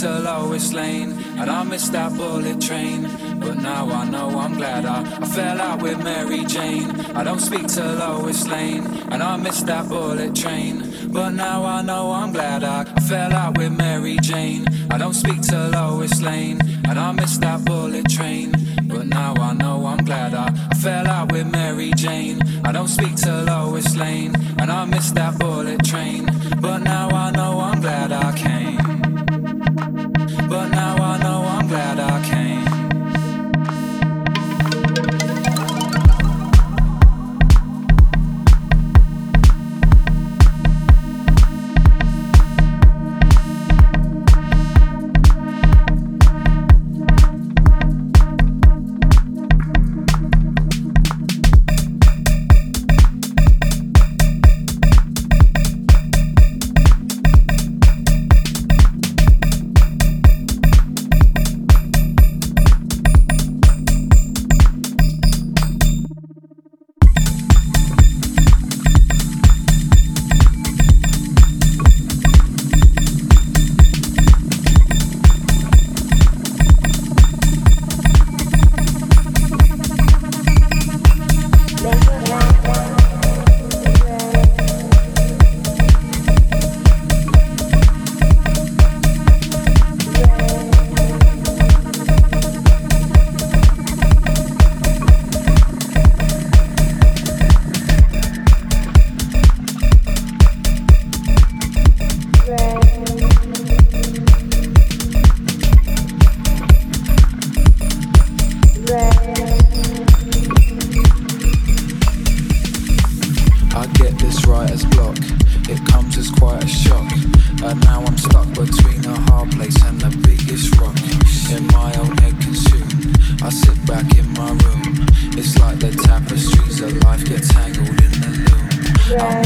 till I was slain. try.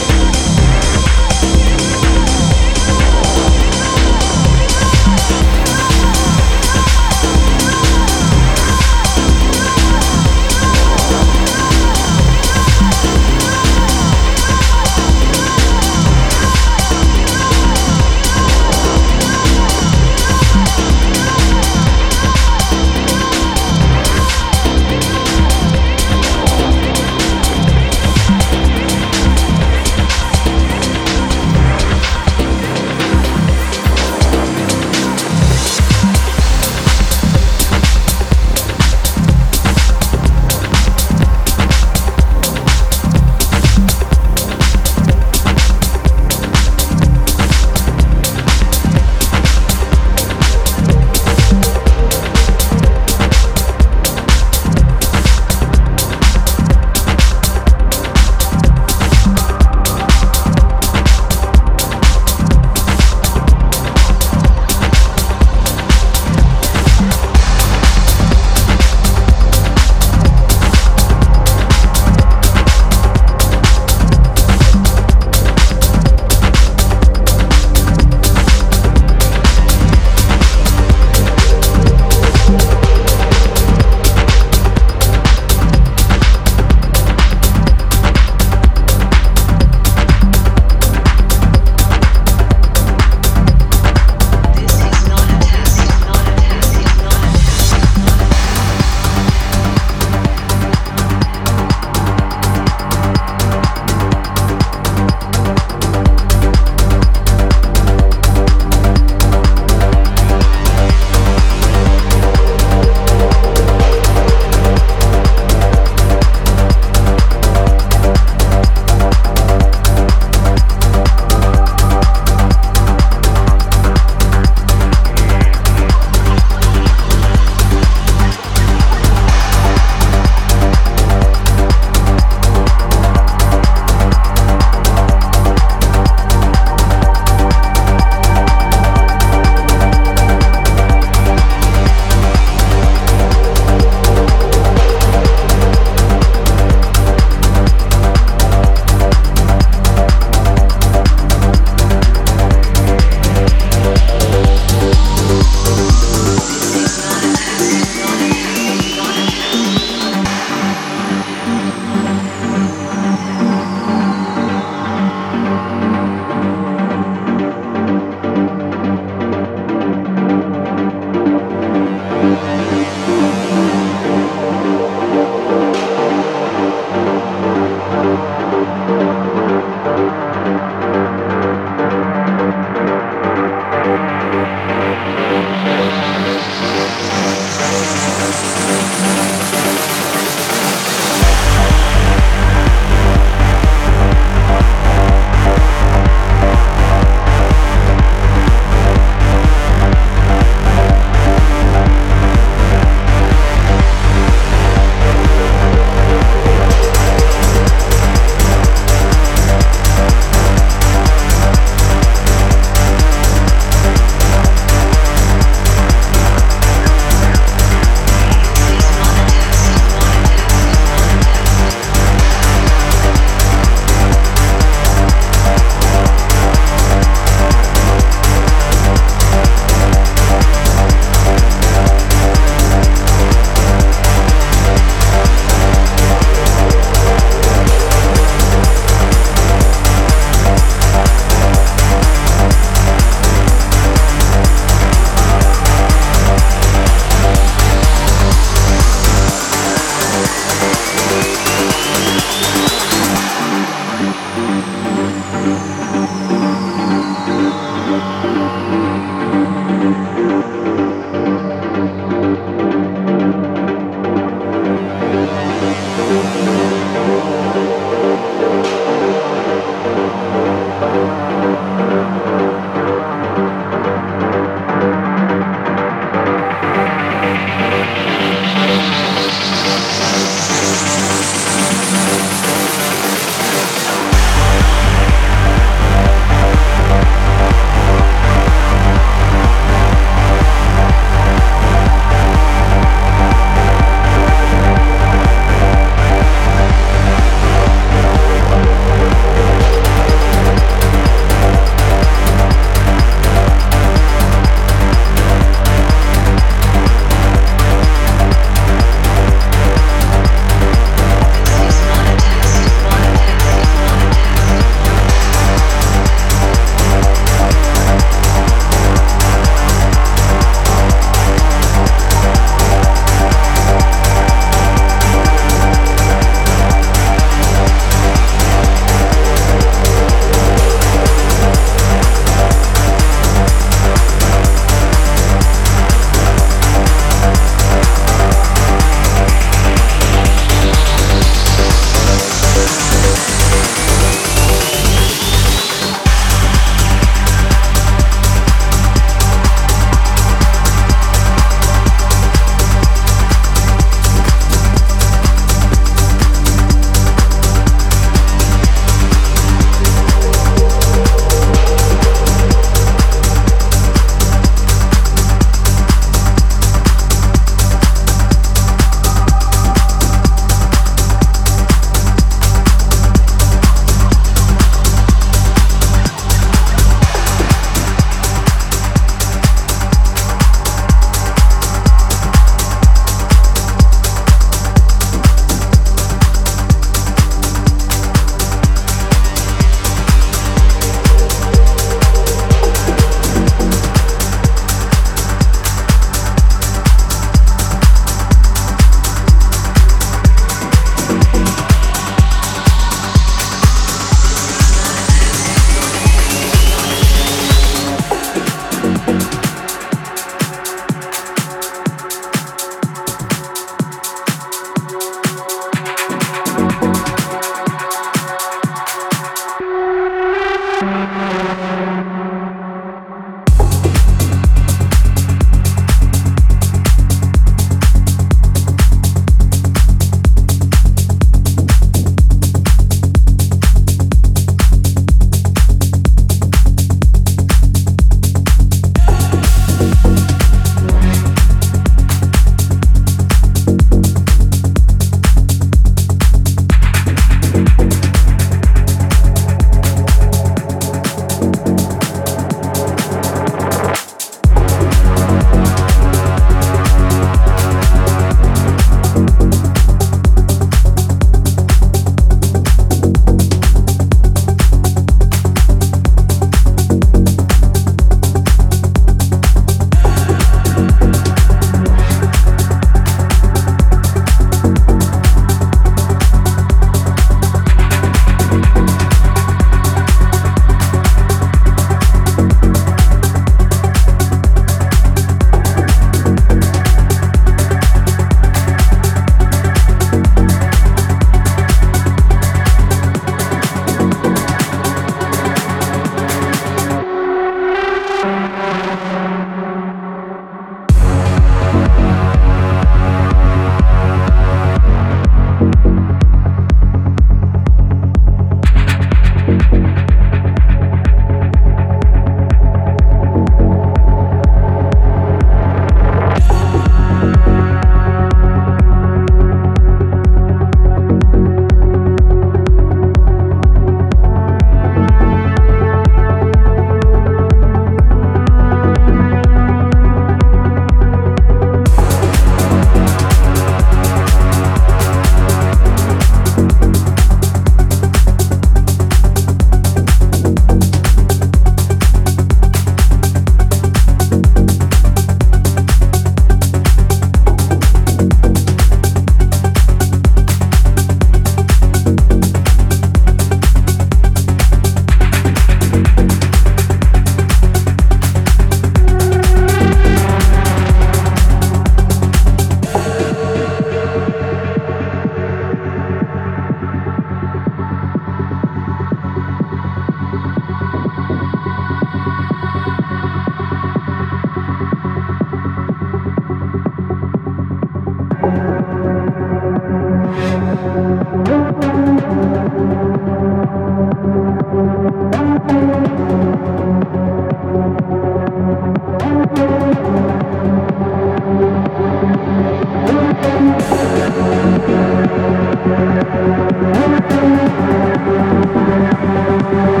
Thank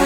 you.